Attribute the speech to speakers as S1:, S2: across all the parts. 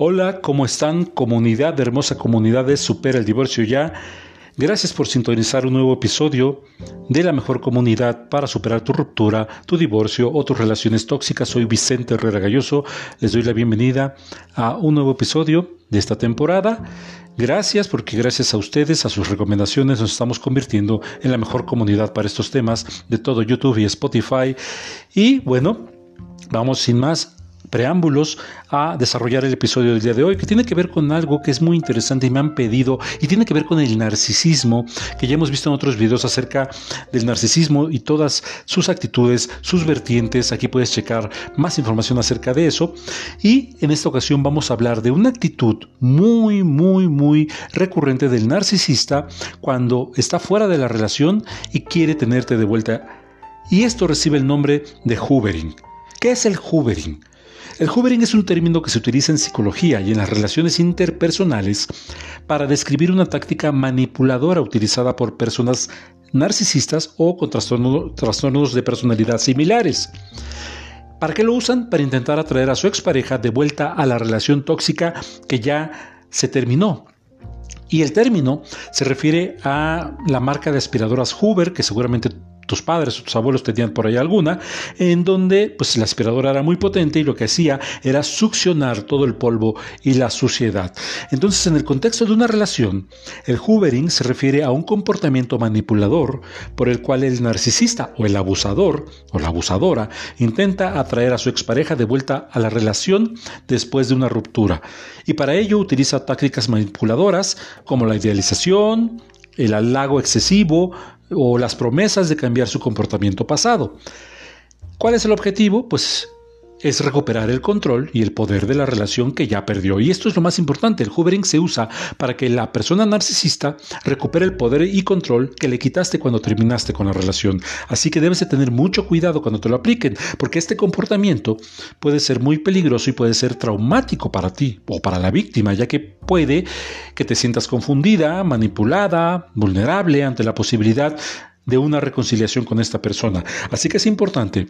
S1: Hola, ¿cómo están? Comunidad, hermosa comunidad Supera el Divorcio Ya. Gracias por sintonizar un nuevo episodio de la mejor comunidad para superar tu ruptura, tu divorcio o tus relaciones tóxicas. Soy Vicente Herrera Galloso. Les doy la bienvenida a un nuevo episodio de esta temporada. Gracias porque gracias a ustedes, a sus recomendaciones, nos estamos convirtiendo en la mejor comunidad para estos temas de todo YouTube y Spotify. Y bueno, vamos sin más preámbulos a desarrollar el episodio del día de hoy, que tiene que ver con algo que es muy interesante y me han pedido, y tiene que ver con el narcisismo, que ya hemos visto en otros videos acerca del narcisismo y todas sus actitudes, sus vertientes. Aquí puedes checar más información acerca de eso. Y en esta ocasión vamos a hablar de una actitud muy, muy, muy recurrente del narcisista cuando está fuera de la relación y quiere tenerte de vuelta. Y esto recibe el nombre de hoovering. ¿Qué es el hoovering? El hoovering es un término que se utiliza en psicología y en las relaciones interpersonales para describir una táctica manipuladora utilizada por personas narcisistas o con trastornos de personalidad similares. ¿Para qué lo usan? Para intentar atraer a su expareja de vuelta a la relación tóxica que ya se terminó. Y el término se refiere a la marca de aspiradoras Hoover, que seguramente tus padres o tus abuelos tenían por ahí alguna, en donde pues la aspiradora era muy potente y lo que hacía era succionar todo el polvo y la suciedad. Entonces, en el contexto de una relación, el hoovering se refiere a un comportamiento manipulador por el cual el narcisista o el abusador o la abusadora intenta atraer a su expareja de vuelta a la relación después de una ruptura. Y para ello utiliza tácticas manipuladoras como la idealización, el halago excesivo, o las promesas de cambiar su comportamiento pasado. ¿Cuál es el objetivo? Pues es recuperar el control y el poder de la relación que ya perdió. Y esto es lo más importante, el hoovering se usa para que la persona narcisista recupere el poder y control que le quitaste cuando terminaste con la relación. Así que debes de tener mucho cuidado cuando te lo apliquen, porque este comportamiento puede ser muy peligroso y puede ser traumático para ti o para la víctima, ya que puede que te sientas confundida, manipulada, vulnerable ante la posibilidad de una reconciliación con esta persona. Así que es importante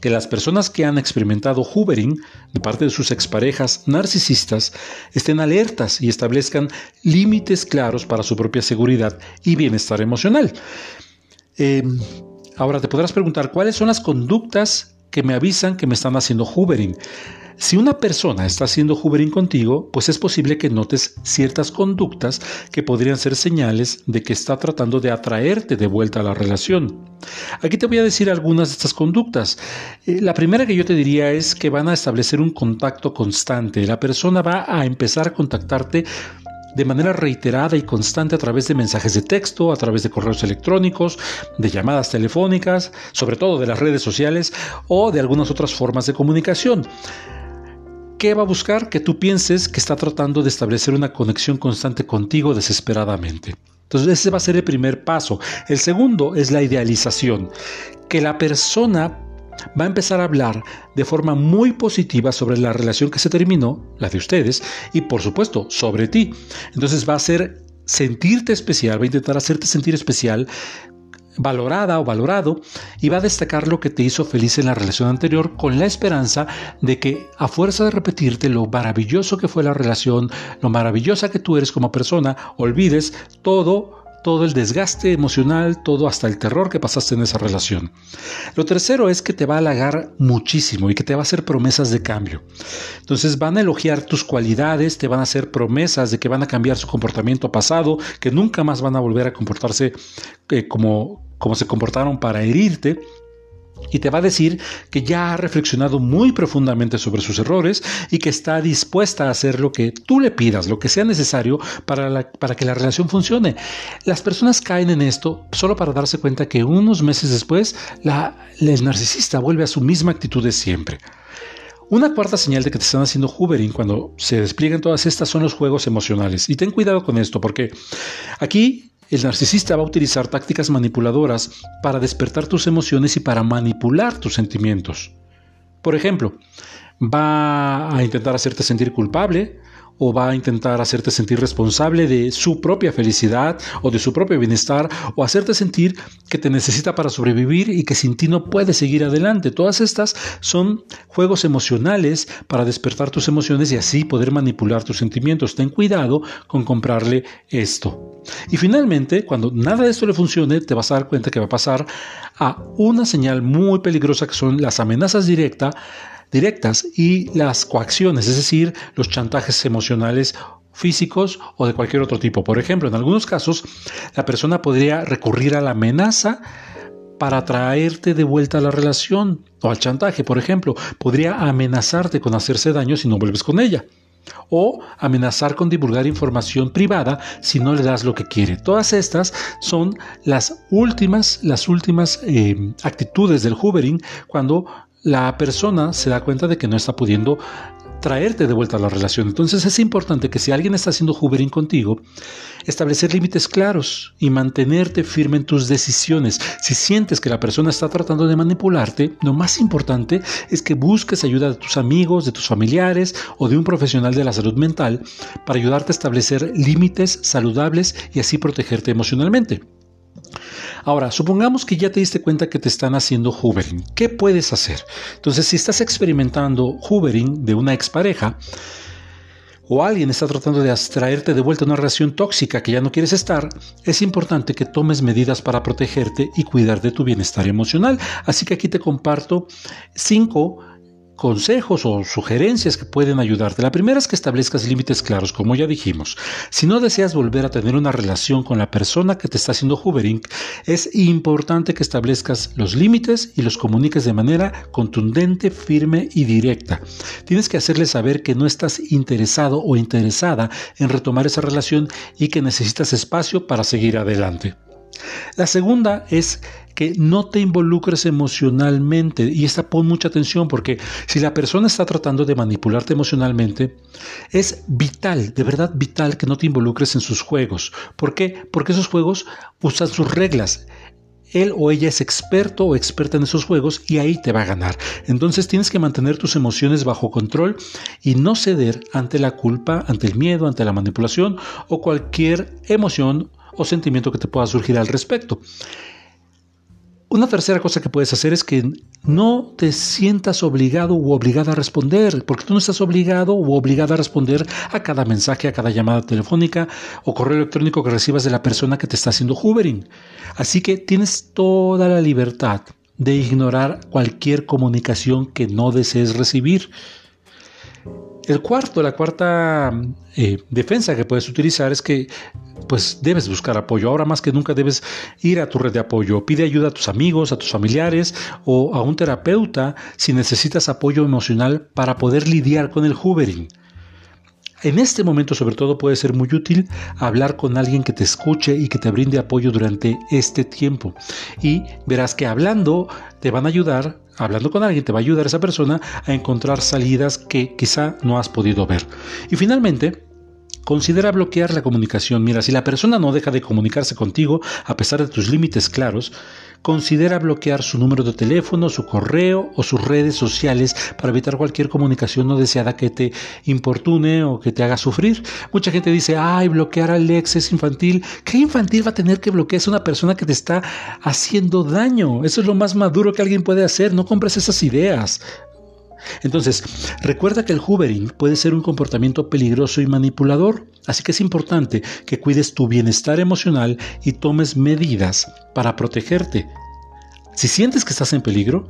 S1: que las personas que han experimentado hoovering de parte de sus exparejas narcisistas estén alertas y establezcan límites claros para su propia seguridad y bienestar emocional. Em, ahora te podrás preguntar cuáles son las conductas que me avisan que me están haciendo hoovering. Si una persona está haciendo hoovering contigo, pues es posible que notes ciertas conductas que podrían ser señales de que está tratando de atraerte de vuelta a la relación. Aquí te voy a decir algunas de estas conductas. Eh, la primera que yo te diría es que van a establecer un contacto constante. La persona va a empezar a contactarte de manera reiterada y constante a través de mensajes de texto, a través de correos electrónicos, de llamadas telefónicas, sobre todo de las redes sociales o de algunas otras formas de comunicación. ¿Qué va a buscar? Que tú pienses que está tratando de establecer una conexión constante contigo desesperadamente. Entonces ese va a ser el primer paso. El segundo es la idealización, que la persona va a empezar a hablar de forma muy positiva sobre la relación que se terminó, la de ustedes, y por supuesto sobre ti. Entonces va a ser sentirte especial, va a intentar hacerte sentir especial valorada o valorado y va a destacar lo que te hizo feliz en la relación anterior con la esperanza de que a fuerza de repetirte lo maravilloso que fue la relación, lo maravillosa que tú eres como persona, olvides todo todo el desgaste emocional, todo hasta el terror que pasaste en esa relación. Lo tercero es que te va a halagar muchísimo y que te va a hacer promesas de cambio. Entonces van a elogiar tus cualidades, te van a hacer promesas de que van a cambiar su comportamiento pasado, que nunca más van a volver a comportarse eh, como, cómo se comportaron para herirte y te va a decir que ya ha reflexionado muy profundamente sobre sus errores y que está dispuesta a hacer lo que tú le pidas, lo que sea necesario para, para, que la relación funcione. Las personas caen en esto solo para darse cuenta que unos meses después la, el narcisista vuelve a su misma actitud de siempre. Una cuarta señal de que te están haciendo hoovering cuando se despliegan todas estas son los juegos emocionales. Y ten cuidado con esto porque aquí el narcisista va a utilizar tácticas manipuladoras para despertar tus emociones y para manipular tus sentimientos. Por ejemplo, va a intentar hacerte sentir culpable o va a intentar hacerte sentir responsable de su propia felicidad o de su propio bienestar o hacerte sentir que te necesita para sobrevivir y que sin ti no puedes seguir adelante. Todas estas son juegos emocionales para despertar tus emociones y así poder manipular tus sentimientos. Ten cuidado con comprarle esto. Y finalmente, cuando nada de esto le funcione, te vas a dar cuenta que va a pasar a una señal muy peligrosa que son las amenazas directas directas y las coacciones, es decir, los chantajes emocionales físicos o de cualquier otro tipo. Por ejemplo, en algunos casos, la persona podría recurrir a la amenaza para traerte de vuelta a la relación o al chantaje. Por ejemplo, podría amenazarte con hacerse daño si no vuelves con ella o amenazar con divulgar información privada si no le das lo que quiere. Todas estas son las últimas, las últimas eh, actitudes del hoovering cuando la persona se da cuenta de que no está pudiendo traerte de vuelta a la relación. Entonces es importante que si alguien está haciendo hoovering contigo, establecer límites claros y mantenerte firme en tus decisiones. Si sientes que la persona está tratando de manipularte, lo más importante es que busques ayuda de tus amigos, de tus familiares o de un profesional de la salud mental para ayudarte a establecer límites saludables y así protegerte emocionalmente. Ahora, supongamos que ya te diste cuenta que te están haciendo hoovering. ¿Qué puedes hacer? Entonces, si estás experimentando hoovering de una expareja, o alguien está tratando de atraerte de vuelta a una relación tóxica que ya no quieres estar, es importante que tomes medidas para protegerte y cuidar de tu bienestar emocional. Así que aquí te comparto cinco consejos o sugerencias que pueden ayudarte. La primera es que establezcas límites claros, como ya dijimos. Si no deseas volver a tener una relación con la persona que te está haciendo hoovering, es importante que establezcas los límites y los comuniques de manera contundente, firme y directa. Tienes que hacerle saber que no estás interesado o interesada en retomar esa relación y que necesitas espacio para seguir adelante. La segunda es que no te involucres emocionalmente y esta pon mucha atención porque si la persona está tratando de manipularte emocionalmente, es vital, de verdad vital que no te involucres en sus juegos. ¿Por qué? Porque esos juegos usan sus reglas él o ella es experto o experta en esos juegos y ahí te va a ganar. Entonces tienes que mantener tus emociones bajo control y no ceder ante la culpa, ante el miedo, ante la manipulación o cualquier emoción o sentimiento que te pueda surgir al respecto. Una tercera cosa que puedes hacer es que no te sientas obligado u obligada a responder, porque tú no estás obligado u obligada a responder a cada mensaje, a cada llamada telefónica o correo electrónico que recibas de la persona que te está haciendo hoovering. Así que tienes toda la libertad de ignorar cualquier comunicación que no desees recibir. El cuarto, la cuarta eh, defensa que puedes utilizar es que pues debes buscar apoyo. Ahora más que nunca debes ir a tu red de apoyo. Pide ayuda a tus amigos, a tus familiares o a un terapeuta si necesitas apoyo emocional para poder lidiar con el hoovering. En este momento sobre todo puede ser muy útil hablar con alguien que te escuche y que te brinde apoyo durante este tiempo. Y verás que hablando te van a ayudar, hablando con alguien te va a ayudar esa persona a encontrar salidas que quizá no has podido ver. Y finalmente, Considera bloquear la comunicación. Mira, si la persona no deja de comunicarse contigo a pesar de tus límites claros, considera bloquear su número de teléfono, su correo o sus redes sociales para evitar cualquier comunicación no deseada que te importune o que te haga sufrir. Mucha gente dice, ay, bloquear al ex es infantil. ¿Qué infantil va a tener que bloquear? Es una persona que te está haciendo daño. Eso es lo más maduro que alguien puede hacer. No compres esas ideas. Entonces, recuerda que el hoovering puede ser un comportamiento peligroso y manipulador, así que es importante que cuides tu bienestar emocional y tomes medidas para protegerte. Si sientes que estás en peligro,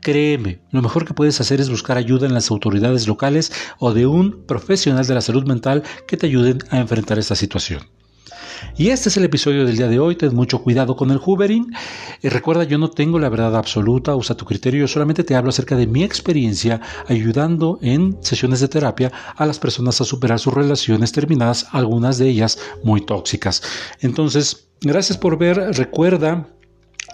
S1: créeme, lo mejor que puedes hacer es buscar ayuda en las autoridades locales o de un profesional de la salud mental que te ayuden a enfrentar esta situación. Y este es el episodio del día de hoy. Ten mucho cuidado con el hoovering. Y recuerda, yo no tengo la verdad absoluta, usa tu criterio. Yo solamente te hablo acerca de mi experiencia ayudando en sesiones de terapia a las personas a superar sus relaciones terminadas, algunas de ellas muy tóxicas. Entonces, gracias por ver. Recuerda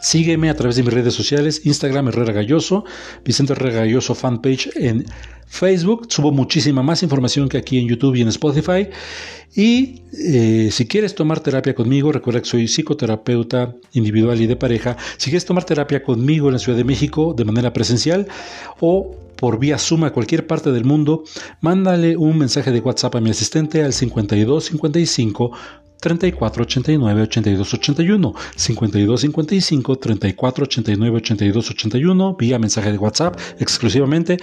S1: Sígueme a través de mis redes sociales, Instagram Herrera Galloso, Vicente Herrera Galloso fanpage en Facebook. Subo muchísima más información que aquí en YouTube y en Spotify. Y eh, si quieres tomar terapia conmigo, recuerda que soy psicoterapeuta individual y de pareja. Si quieres tomar terapia conmigo en la Ciudad de México de manera presencial o por vía Zoom a cualquier parte del mundo, mándale un mensaje de WhatsApp a mi asistente al 5255 3489 8281 5255 3489 8281 vía mensaje de WhatsApp exclusivamente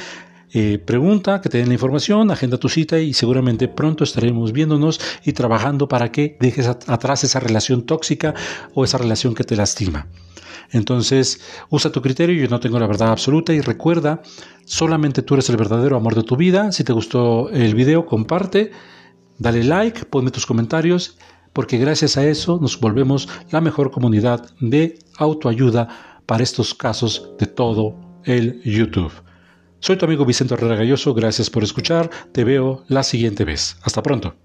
S1: eh, pregunta, que te den la información, agenda tu cita y seguramente pronto estaremos viéndonos y trabajando para que dejes atrás esa relación tóxica o esa relación que te lastima. Entonces, usa tu criterio, yo no tengo la verdad absoluta y recuerda, solamente tú eres el verdadero amor de tu vida. Si te gustó el video, comparte, dale like, ponme tus comentarios, porque gracias a eso nos volvemos la mejor comunidad de autoayuda para estos casos de todo el YouTube. Soy tu amigo Vicente Herrera Galloso, gracias por escuchar, te veo la siguiente vez. Hasta pronto.